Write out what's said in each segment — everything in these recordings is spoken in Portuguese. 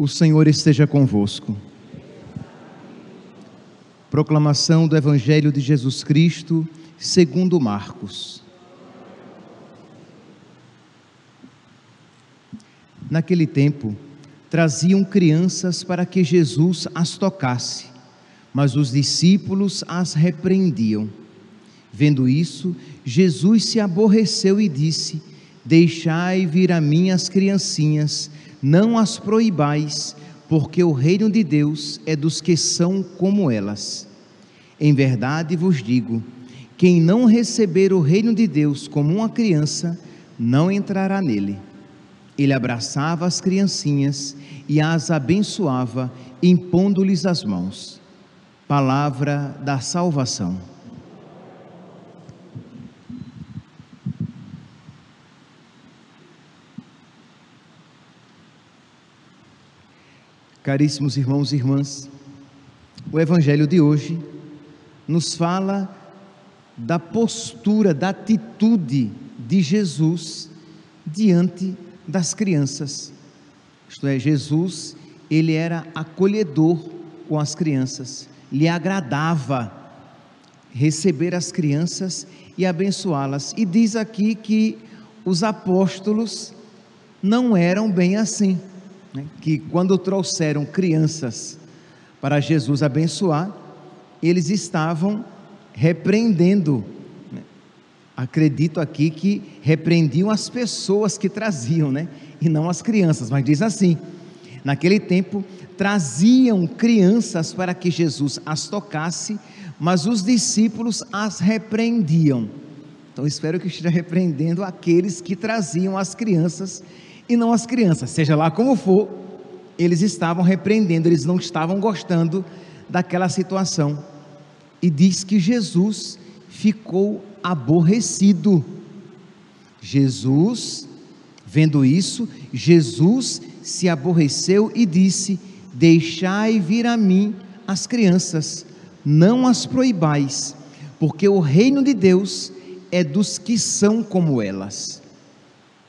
O Senhor esteja convosco. Proclamação do Evangelho de Jesus Cristo, segundo Marcos. Naquele tempo, traziam crianças para que Jesus as tocasse, mas os discípulos as repreendiam. Vendo isso, Jesus se aborreceu e disse: Deixai vir a mim as criancinhas, não as proibais, porque o reino de Deus é dos que são como elas. Em verdade vos digo: quem não receber o reino de Deus como uma criança, não entrará nele. Ele abraçava as criancinhas e as abençoava, impondo-lhes as mãos. Palavra da salvação. Caríssimos irmãos e irmãs, o Evangelho de hoje nos fala da postura, da atitude de Jesus diante das crianças. Isto é, Jesus, ele era acolhedor com as crianças, lhe agradava receber as crianças e abençoá-las. E diz aqui que os apóstolos não eram bem assim né, que quando trouxeram crianças para Jesus abençoar, eles estavam repreendendo. Né? Acredito aqui que repreendiam as pessoas que traziam, né? E não as crianças, mas diz assim: naquele tempo traziam crianças para que Jesus as tocasse, mas os discípulos as repreendiam. Então espero que esteja repreendendo aqueles que traziam as crianças e não as crianças, seja lá como for, eles estavam repreendendo, eles não estavam gostando daquela situação. E diz que Jesus ficou aborrecido. Jesus, vendo isso, Jesus se aborreceu e disse: Deixai vir a mim as crianças, não as proibais, porque o reino de Deus é dos que são como elas.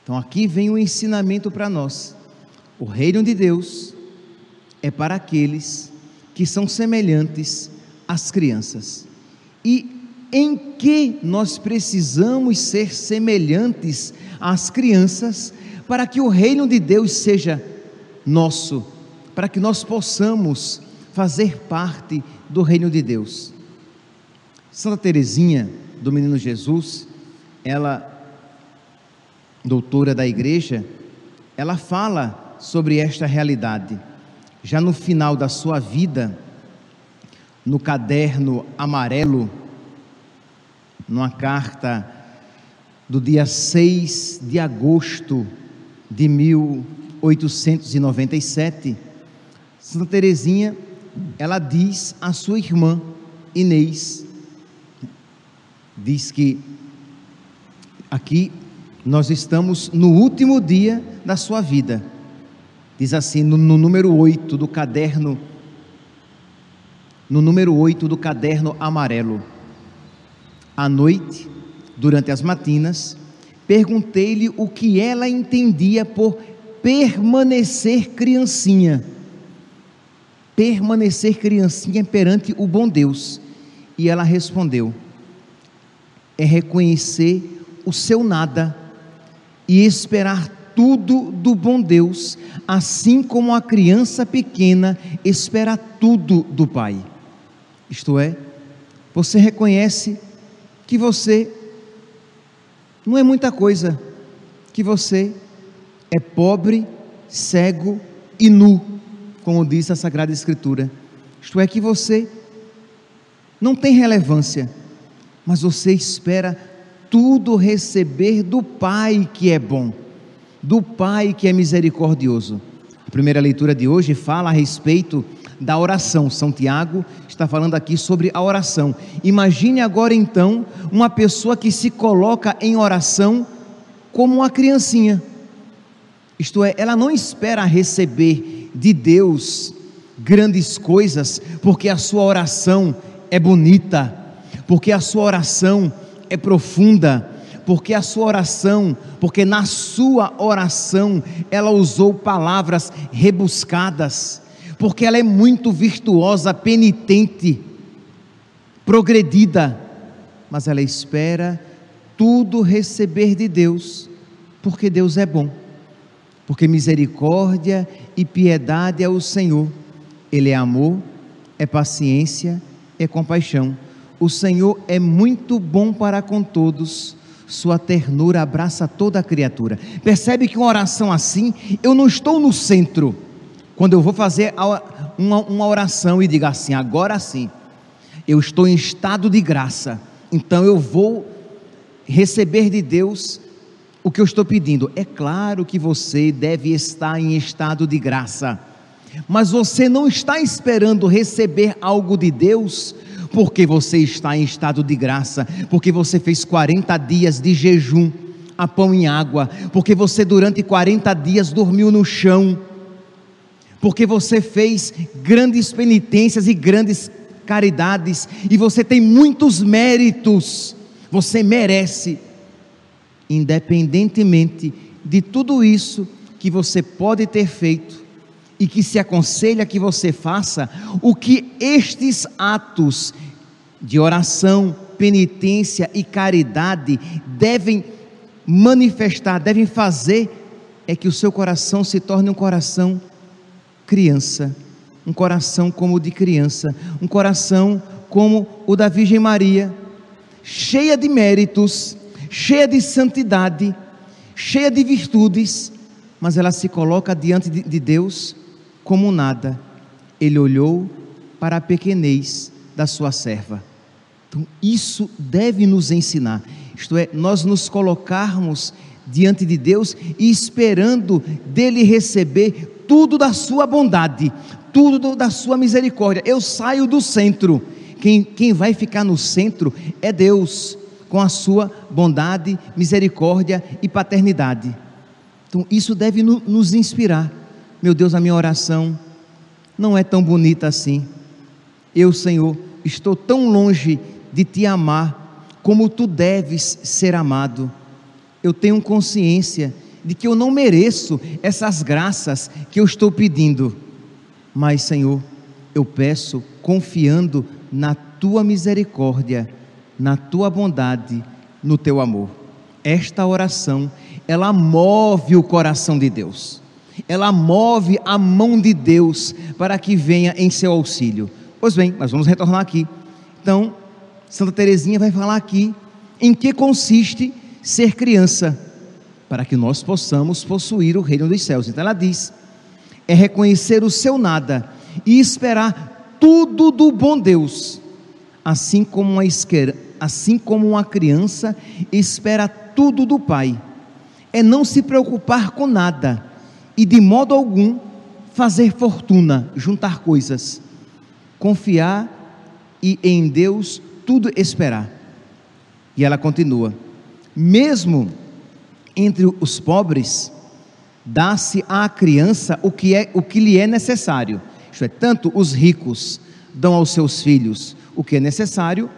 Então aqui vem o ensinamento para nós. O reino de Deus é para aqueles que são semelhantes às crianças. E em que nós precisamos ser semelhantes às crianças para que o reino de Deus seja nosso, para que nós possamos fazer parte do reino de Deus. Santa Teresinha do Menino Jesus, ela doutora da igreja, ela fala sobre esta realidade. Já no final da sua vida, no caderno amarelo, numa carta do dia 6 de agosto de 1897, Santa Teresinha, ela diz à sua irmã Inês, diz que aqui nós estamos no último dia da sua vida. Diz assim, no, no número 8 do caderno, no número 8 do caderno amarelo. À noite, durante as matinas, perguntei-lhe o que ela entendia por permanecer criancinha. Permanecer criancinha perante o bom Deus. E ela respondeu: é reconhecer o seu nada e esperar tudo do bom Deus, assim como a criança pequena espera tudo do Pai. Isto é, você reconhece que você não é muita coisa, que você é pobre, cego e nu, como diz a Sagrada Escritura. Isto é, que você não tem relevância, mas você espera tudo receber do Pai que é bom, do Pai que é misericordioso. A primeira leitura de hoje fala a respeito da oração. São Tiago está falando aqui sobre a oração. Imagine agora então uma pessoa que se coloca em oração como uma criancinha. Isto é, ela não espera receber de Deus grandes coisas, porque a sua oração é bonita, porque a sua oração é profunda, porque a sua oração, porque na sua oração ela usou palavras rebuscadas, porque ela é muito virtuosa, penitente, progredida, mas ela espera tudo receber de Deus, porque Deus é bom, porque misericórdia e piedade é o Senhor, Ele é amor, é paciência, é compaixão. O Senhor é muito bom para com todos, sua ternura abraça toda a criatura. Percebe que uma oração assim, eu não estou no centro. Quando eu vou fazer uma, uma oração e diga assim, agora sim, eu estou em estado de graça, então eu vou receber de Deus o que eu estou pedindo. É claro que você deve estar em estado de graça, mas você não está esperando receber algo de Deus porque você está em estado de graça, porque você fez 40 dias de jejum a pão e água, porque você durante 40 dias dormiu no chão, porque você fez grandes penitências e grandes caridades, e você tem muitos méritos, você merece, independentemente de tudo isso que você pode ter feito, e que se aconselha que você faça o que estes atos de oração, penitência e caridade devem manifestar, devem fazer, é que o seu coração se torne um coração criança, um coração como o de criança, um coração como o da Virgem Maria, cheia de méritos, cheia de santidade, cheia de virtudes, mas ela se coloca diante de Deus como nada. Ele olhou para a pequenez da sua serva. Então, isso deve nos ensinar, isto é, nós nos colocarmos diante de Deus e esperando dele receber tudo da sua bondade, tudo da sua misericórdia. Eu saio do centro, quem, quem vai ficar no centro é Deus, com a sua bondade, misericórdia e paternidade. Então, isso deve no, nos inspirar meu Deus, a minha oração não é tão bonita assim. Eu, Senhor, estou tão longe de te amar como tu deves ser amado. Eu tenho consciência de que eu não mereço essas graças que eu estou pedindo. Mas, Senhor, eu peço confiando na tua misericórdia, na tua bondade, no teu amor. Esta oração, ela move o coração de Deus ela move a mão de Deus para que venha em seu auxílio. Pois bem, nós vamos retornar aqui. Então, Santa Teresinha vai falar aqui em que consiste ser criança, para que nós possamos possuir o reino dos céus. Então ela diz: é reconhecer o seu nada e esperar tudo do bom Deus, assim como uma, assim como uma criança espera tudo do Pai. É não se preocupar com nada e de modo algum fazer fortuna, juntar coisas, confiar e em Deus tudo esperar. E ela continua: mesmo entre os pobres, dá-se à criança o que é o que lhe é necessário. Isto é, tanto os ricos dão aos seus filhos o que é necessário,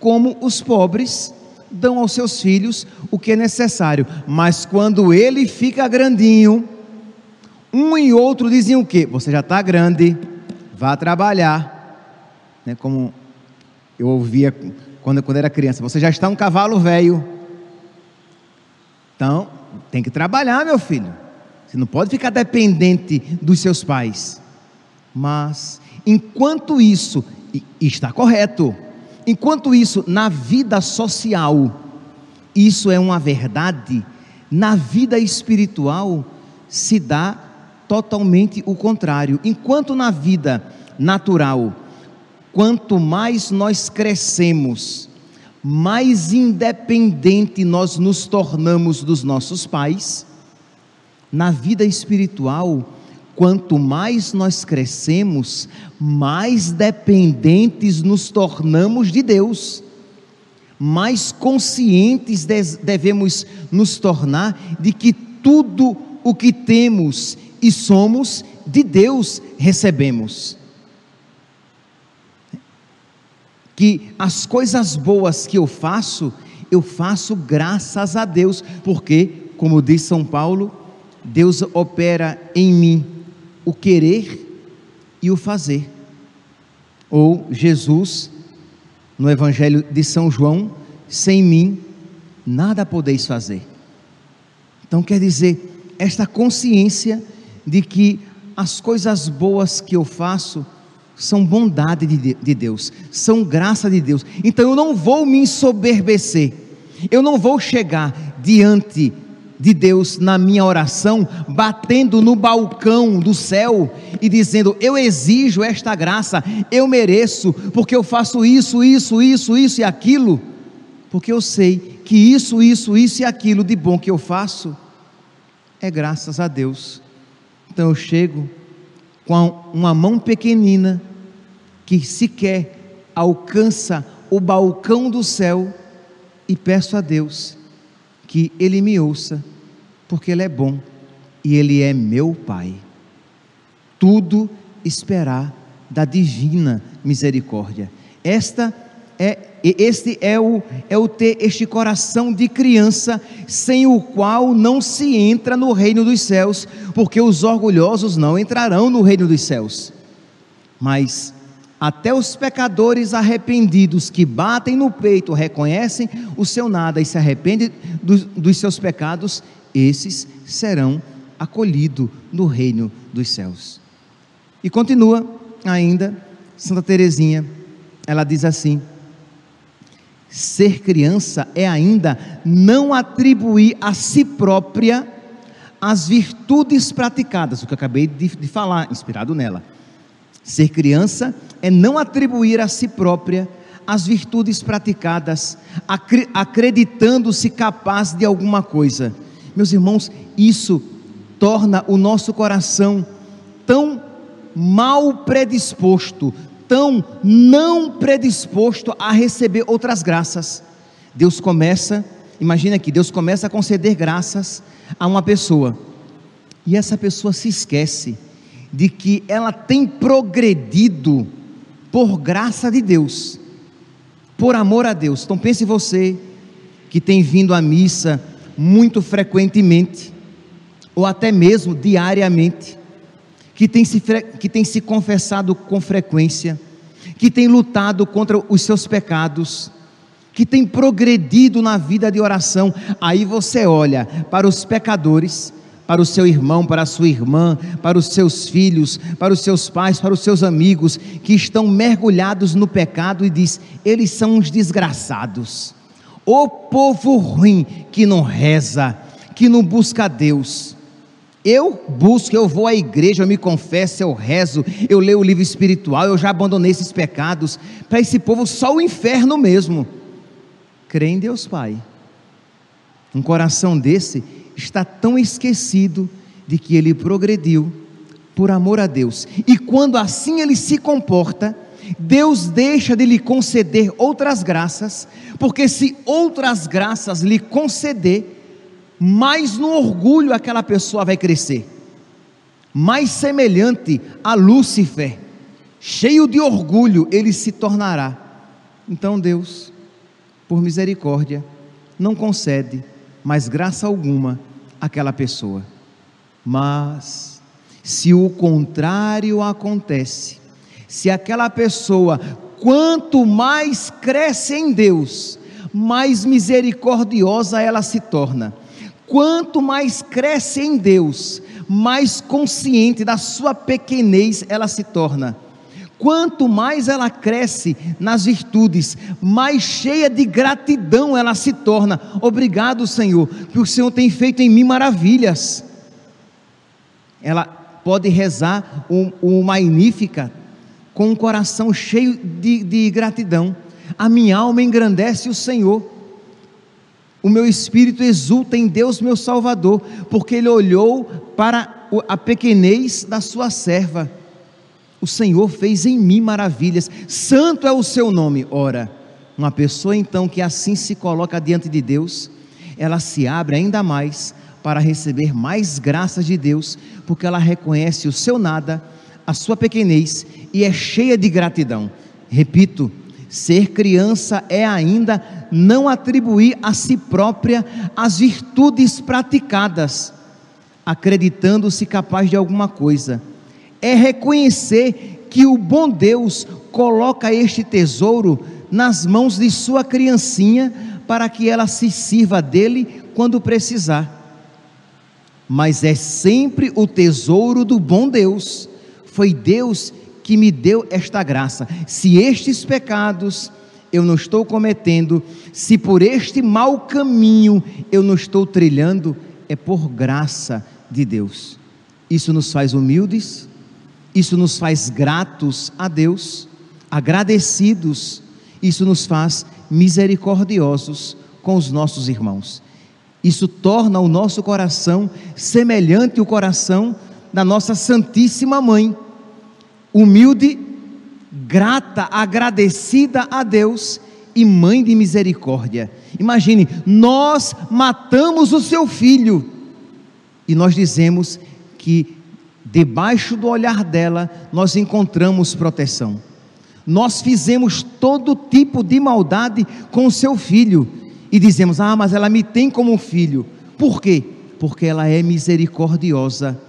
como os pobres dão aos seus filhos o que é necessário. Mas quando ele fica grandinho, um e outro diziam o quê? Você já está grande, vá trabalhar. Né, como eu ouvia quando, quando era criança, você já está um cavalo velho. Então, tem que trabalhar, meu filho. Você não pode ficar dependente dos seus pais. Mas, enquanto isso, está correto, enquanto isso, na vida social, isso é uma verdade, na vida espiritual, se dá totalmente o contrário. Enquanto na vida natural, quanto mais nós crescemos, mais independente nós nos tornamos dos nossos pais, na vida espiritual, quanto mais nós crescemos, mais dependentes nos tornamos de Deus, mais conscientes devemos nos tornar de que tudo o que temos e somos de Deus recebemos. Que as coisas boas que eu faço, eu faço graças a Deus, porque, como diz São Paulo, Deus opera em mim o querer e o fazer. Ou Jesus, no Evangelho de São João, sem mim nada podeis fazer. Então quer dizer, esta consciência de que as coisas boas que eu faço são bondade de, de Deus, são graça de Deus. Então eu não vou me ensoberbecer, eu não vou chegar diante de Deus na minha oração, batendo no balcão do céu e dizendo: Eu exijo esta graça, eu mereço, porque eu faço isso, isso, isso, isso e aquilo, porque eu sei que isso, isso, isso e aquilo de bom que eu faço é graças a Deus. Então eu chego com uma mão pequenina que sequer alcança o balcão do céu e peço a Deus que Ele me ouça, porque Ele é bom e Ele é meu Pai. Tudo esperar da divina misericórdia. Esta é este é o, é o ter este coração de criança, sem o qual não se entra no reino dos céus, porque os orgulhosos não entrarão no reino dos céus. Mas até os pecadores arrependidos que batem no peito, reconhecem o seu nada e se arrependem dos, dos seus pecados, esses serão acolhidos no reino dos céus. E continua ainda Santa Teresinha, ela diz assim: ser criança é ainda não atribuir a si própria as virtudes praticadas, o que eu acabei de, de falar, inspirado nela. Ser criança é não atribuir a si própria as virtudes praticadas, acreditando-se capaz de alguma coisa. Meus irmãos, isso torna o nosso coração tão mal predisposto, tão não predisposto a receber outras graças. Deus começa, imagina que Deus começa a conceder graças a uma pessoa, e essa pessoa se esquece de que ela tem progredido por graça de Deus, por amor a Deus. Então pense você que tem vindo à missa muito frequentemente, ou até mesmo diariamente, que tem se, que tem se confessado com frequência, que tem lutado contra os seus pecados, que tem progredido na vida de oração. Aí você olha para os pecadores para o seu irmão, para a sua irmã, para os seus filhos, para os seus pais, para os seus amigos que estão mergulhados no pecado e diz: eles são uns desgraçados. O povo ruim que não reza, que não busca Deus. Eu busco, eu vou à igreja, eu me confesso, eu rezo, eu leio o livro espiritual, eu já abandonei esses pecados. Para esse povo, só o inferno mesmo. Crê em Deus Pai. Um coração desse está tão esquecido de que ele progrediu por amor a Deus. E quando assim ele se comporta, Deus deixa de lhe conceder outras graças, porque se outras graças lhe conceder, mais no orgulho aquela pessoa vai crescer, mais semelhante a Lúcifer, cheio de orgulho ele se tornará. Então Deus, por misericórdia, não concede mais graça alguma àquela pessoa. Mas, se o contrário acontece, se aquela pessoa, quanto mais cresce em Deus, mais misericordiosa ela se torna. Quanto mais cresce em Deus, mais consciente da sua pequenez ela se torna. Quanto mais ela cresce nas virtudes, mais cheia de gratidão ela se torna. Obrigado, Senhor, que o Senhor tem feito em mim maravilhas. Ela pode rezar o, Magnífica com um coração cheio de, de gratidão. A minha alma engrandece o Senhor. O meu espírito exulta em Deus, meu Salvador, porque Ele olhou para a pequenez da sua serva o Senhor fez em mim maravilhas, santo é o seu nome. Ora, uma pessoa então que assim se coloca diante de Deus, ela se abre ainda mais para receber mais graças de Deus, porque ela reconhece o seu nada, a sua pequenez e é cheia de gratidão. Repito, Ser criança é ainda não atribuir a si própria as virtudes praticadas, acreditando-se capaz de alguma coisa. É reconhecer que o bom Deus coloca este tesouro nas mãos de sua criancinha para que ela se sirva dele quando precisar. Mas é sempre o tesouro do bom Deus. Foi Deus que me deu esta graça. Se estes pecados eu não estou cometendo, se por este mau caminho eu não estou trilhando, é por graça de Deus. Isso nos faz humildes, isso nos faz gratos a Deus, agradecidos, isso nos faz misericordiosos com os nossos irmãos. Isso torna o nosso coração semelhante ao coração da nossa Santíssima Mãe humilde, grata, agradecida a Deus e mãe de misericórdia. Imagine, nós matamos o seu filho e nós dizemos que debaixo do olhar dela nós encontramos proteção. Nós fizemos todo tipo de maldade com o seu filho e dizemos: "Ah, mas ela me tem como filho". Por quê? Porque ela é misericordiosa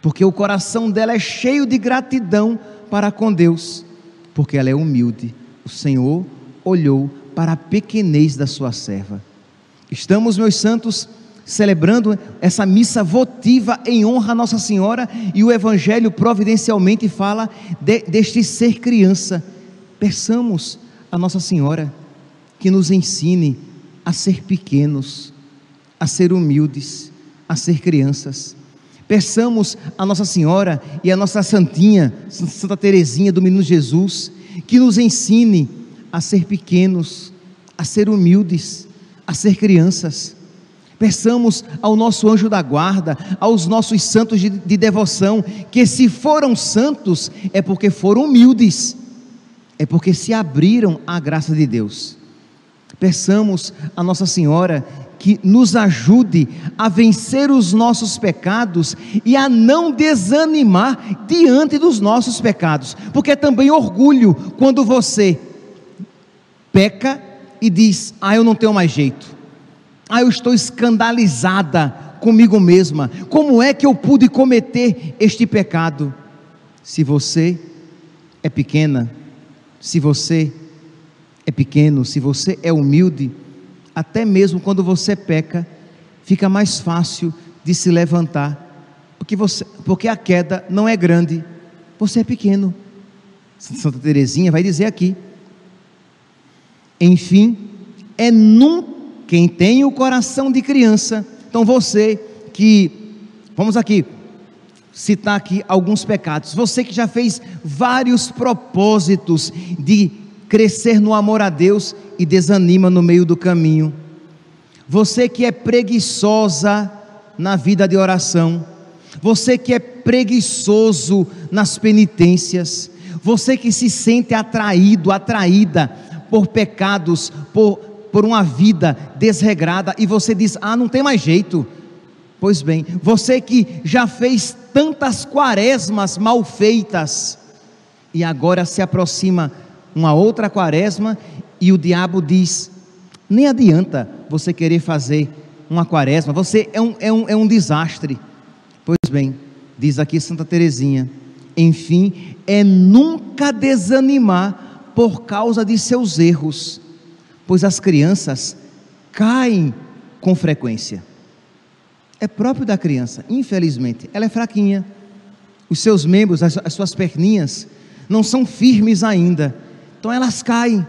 porque o coração dela é cheio de gratidão para com Deus, porque ela é humilde. O Senhor olhou para a pequenez da sua serva. Estamos, meus santos, celebrando essa missa votiva em honra a Nossa Senhora e o Evangelho providencialmente fala de, deste ser criança. Peçamos a Nossa Senhora que nos ensine a ser pequenos, a ser humildes, a ser crianças. Peçamos a Nossa Senhora e a nossa Santinha, Santa Teresinha do Menino Jesus, que nos ensine a ser pequenos, a ser humildes, a ser crianças. Peçamos ao nosso anjo da guarda, aos nossos santos de, de devoção, que se foram santos é porque foram humildes, é porque se abriram à graça de Deus. Peçamos a Nossa Senhora que nos ajude a vencer os nossos pecados e a não desanimar diante dos nossos pecados, porque é também orgulho quando você peca e diz: Ah, eu não tenho mais jeito, ah, eu estou escandalizada comigo mesma, como é que eu pude cometer este pecado? Se você é pequena, se você é pequeno, se você é humilde, até mesmo quando você peca, fica mais fácil de se levantar, porque, você, porque a queda não é grande, você é pequeno. Santa Teresinha vai dizer aqui. Enfim, é num quem tem o coração de criança. Então você que vamos aqui citar aqui alguns pecados. Você que já fez vários propósitos de crescer no amor a Deus e desanima no meio do caminho. Você que é preguiçosa na vida de oração, você que é preguiçoso nas penitências, você que se sente atraído, atraída por pecados, por, por uma vida desregrada, e você diz: Ah, não tem mais jeito. Pois bem, você que já fez tantas quaresmas mal feitas, e agora se aproxima uma outra quaresma e o diabo diz: nem adianta você querer fazer uma quaresma, você é um, é um, é um desastre. Pois bem, diz aqui Santa Teresinha, enfim, é nunca desanimar por causa de seus erros, pois as crianças caem com frequência. É próprio da criança, infelizmente, ela é fraquinha. Os seus membros, as, as suas perninhas, não são firmes ainda então elas caem.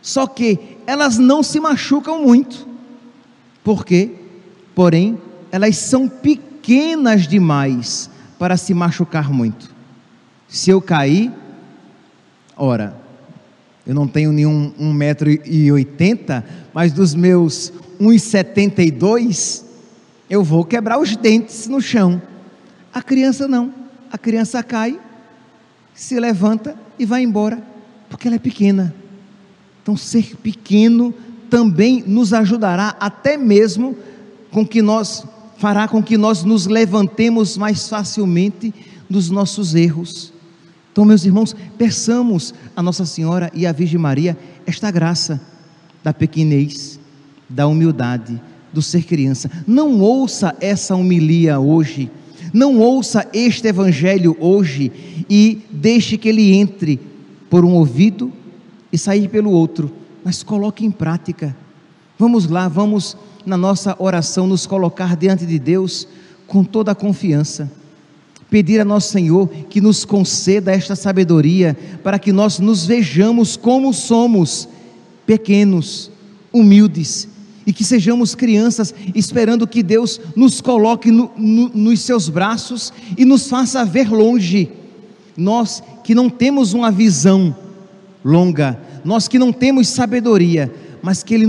Só que elas não se machucam muito. Por quê? Porém, elas são pequenas demais para se machucar muito. Se eu cair, ora, eu não tenho nenhum 1,80m, mas dos meus 1,72 eu vou quebrar os dentes no chão. A criança não. A criança cai, se levanta e vai embora porque ela é pequena. Então, ser pequeno também nos ajudará, até mesmo com que nós fará com que nós nos levantemos mais facilmente dos nossos erros. Então, meus irmãos, peçamos a Nossa Senhora e a Virgem Maria esta graça da pequenez, da humildade, do ser criança. Não ouça essa homilia hoje, não ouça este evangelho hoje e deixe que ele entre por um ouvido e sair pelo outro, mas coloque em prática. Vamos lá, vamos na nossa oração nos colocar diante de Deus com toda a confiança pedir a nosso Senhor que nos conceda esta sabedoria para que nós nos vejamos como somos, pequenos, humildes, e que sejamos crianças esperando que Deus nos coloque no, no, nos seus braços e nos faça ver longe. Nós que não temos uma visão longa, nós que não temos sabedoria, mas que Ele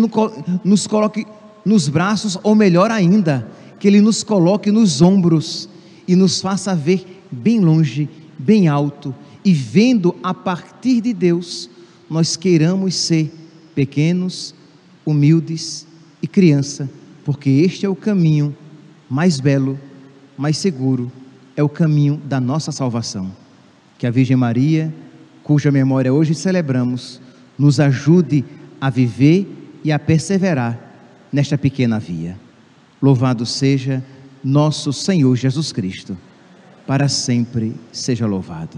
nos coloque nos braços, ou melhor ainda, que Ele nos coloque nos ombros e nos faça ver bem longe, bem alto, e vendo a partir de Deus, nós queiramos ser pequenos, humildes e criança, porque este é o caminho mais belo, mais seguro, é o caminho da nossa salvação. Que a Virgem Maria, cuja memória hoje celebramos, nos ajude a viver e a perseverar nesta pequena via. Louvado seja nosso Senhor Jesus Cristo, para sempre seja louvado.